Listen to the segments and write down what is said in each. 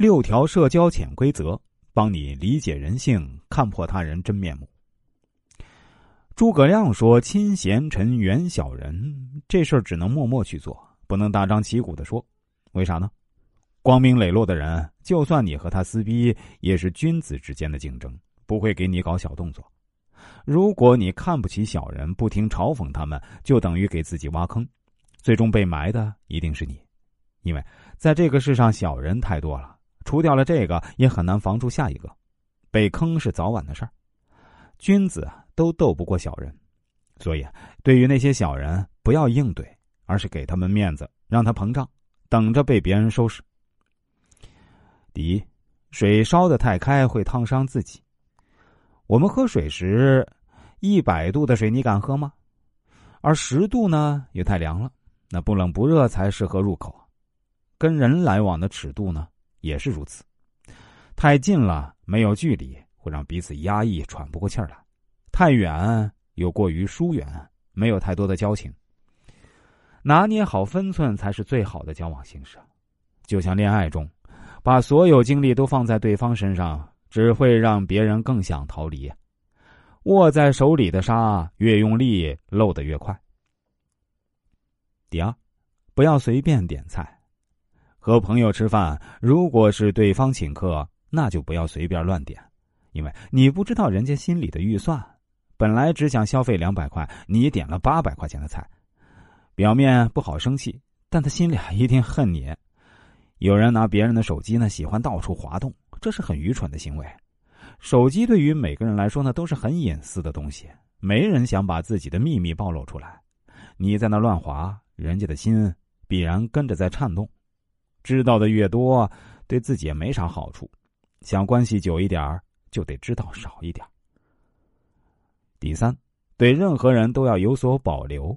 六条社交潜规则，帮你理解人性，看破他人真面目。诸葛亮说：“亲贤臣，远小人。”这事儿只能默默去做，不能大张旗鼓的说。为啥呢？光明磊落的人，就算你和他撕逼，也是君子之间的竞争，不会给你搞小动作。如果你看不起小人，不停嘲讽他们，就等于给自己挖坑，最终被埋的一定是你。因为在这个世上，小人太多了。除掉了这个，也很难防住下一个，被坑是早晚的事儿。君子都斗不过小人，所以对于那些小人，不要应对，而是给他们面子，让他膨胀，等着被别人收拾。第一，水烧的太开会烫伤自己。我们喝水时，一百度的水你敢喝吗？而十度呢，又太凉了，那不冷不热才适合入口。跟人来往的尺度呢？也是如此，太近了没有距离，会让彼此压抑喘不过气儿来；太远又过于疏远，没有太多的交情。拿捏好分寸才是最好的交往形式。就像恋爱中，把所有精力都放在对方身上，只会让别人更想逃离。握在手里的沙越用力，漏得越快。第二，不要随便点菜。和朋友吃饭，如果是对方请客，那就不要随便乱点，因为你不知道人家心里的预算。本来只想消费两百块，你点了八百块钱的菜，表面不好生气，但他心里一定恨你。有人拿别人的手机呢，喜欢到处滑动，这是很愚蠢的行为。手机对于每个人来说呢，都是很隐私的东西，没人想把自己的秘密暴露出来。你在那乱滑，人家的心必然跟着在颤动。知道的越多，对自己也没啥好处。想关系久一点就得知道少一点第三，对任何人都要有所保留。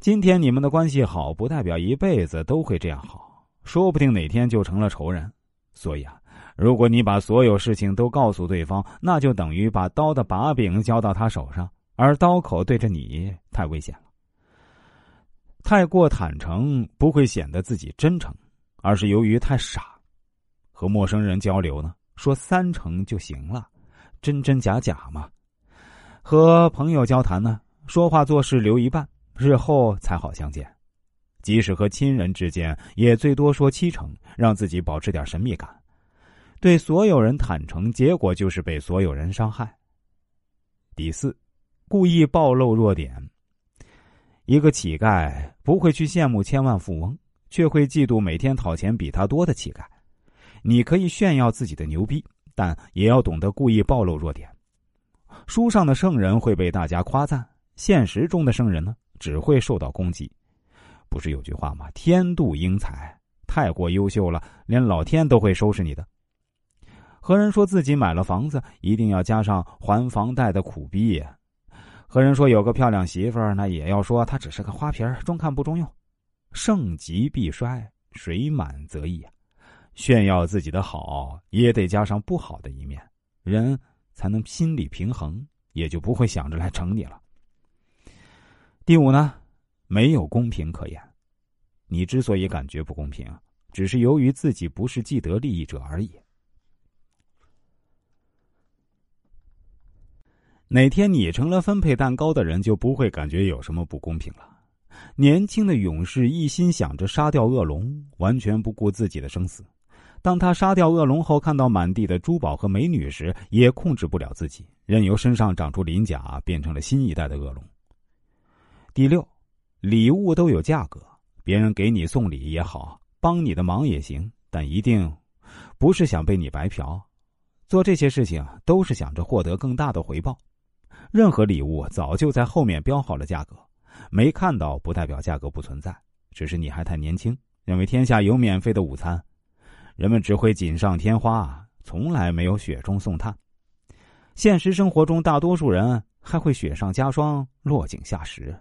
今天你们的关系好，不代表一辈子都会这样好，说不定哪天就成了仇人。所以啊，如果你把所有事情都告诉对方，那就等于把刀的把柄交到他手上，而刀口对着你，太危险了。太过坦诚不会显得自己真诚，而是由于太傻。和陌生人交流呢，说三成就行了，真真假假嘛。和朋友交谈呢，说话做事留一半，日后才好相见。即使和亲人之间，也最多说七成，让自己保持点神秘感。对所有人坦诚，结果就是被所有人伤害。第四，故意暴露弱点。一个乞丐不会去羡慕千万富翁，却会嫉妒每天讨钱比他多的乞丐。你可以炫耀自己的牛逼，但也要懂得故意暴露弱点。书上的圣人会被大家夸赞，现实中的圣人呢，只会受到攻击。不是有句话吗？天妒英才，太过优秀了，连老天都会收拾你的。和人说自己买了房子，一定要加上还房贷的苦逼。和人说有个漂亮媳妇儿，那也要说她只是个花瓶中看不中用。盛极必衰，水满则溢啊！炫耀自己的好，也得加上不好的一面，人才能心理平衡，也就不会想着来整你了。第五呢，没有公平可言。你之所以感觉不公平，只是由于自己不是既得利益者而已。哪天你成了分配蛋糕的人，就不会感觉有什么不公平了。年轻的勇士一心想着杀掉恶龙，完全不顾自己的生死。当他杀掉恶龙后，看到满地的珠宝和美女时，也控制不了自己，任由身上长出鳞甲，变成了新一代的恶龙。第六，礼物都有价格，别人给你送礼也好，帮你的忙也行，但一定不是想被你白嫖。做这些事情都是想着获得更大的回报。任何礼物早就在后面标好了价格，没看到不代表价格不存在，只是你还太年轻，认为天下有免费的午餐，人们只会锦上添花，从来没有雪中送炭。现实生活中，大多数人还会雪上加霜，落井下石。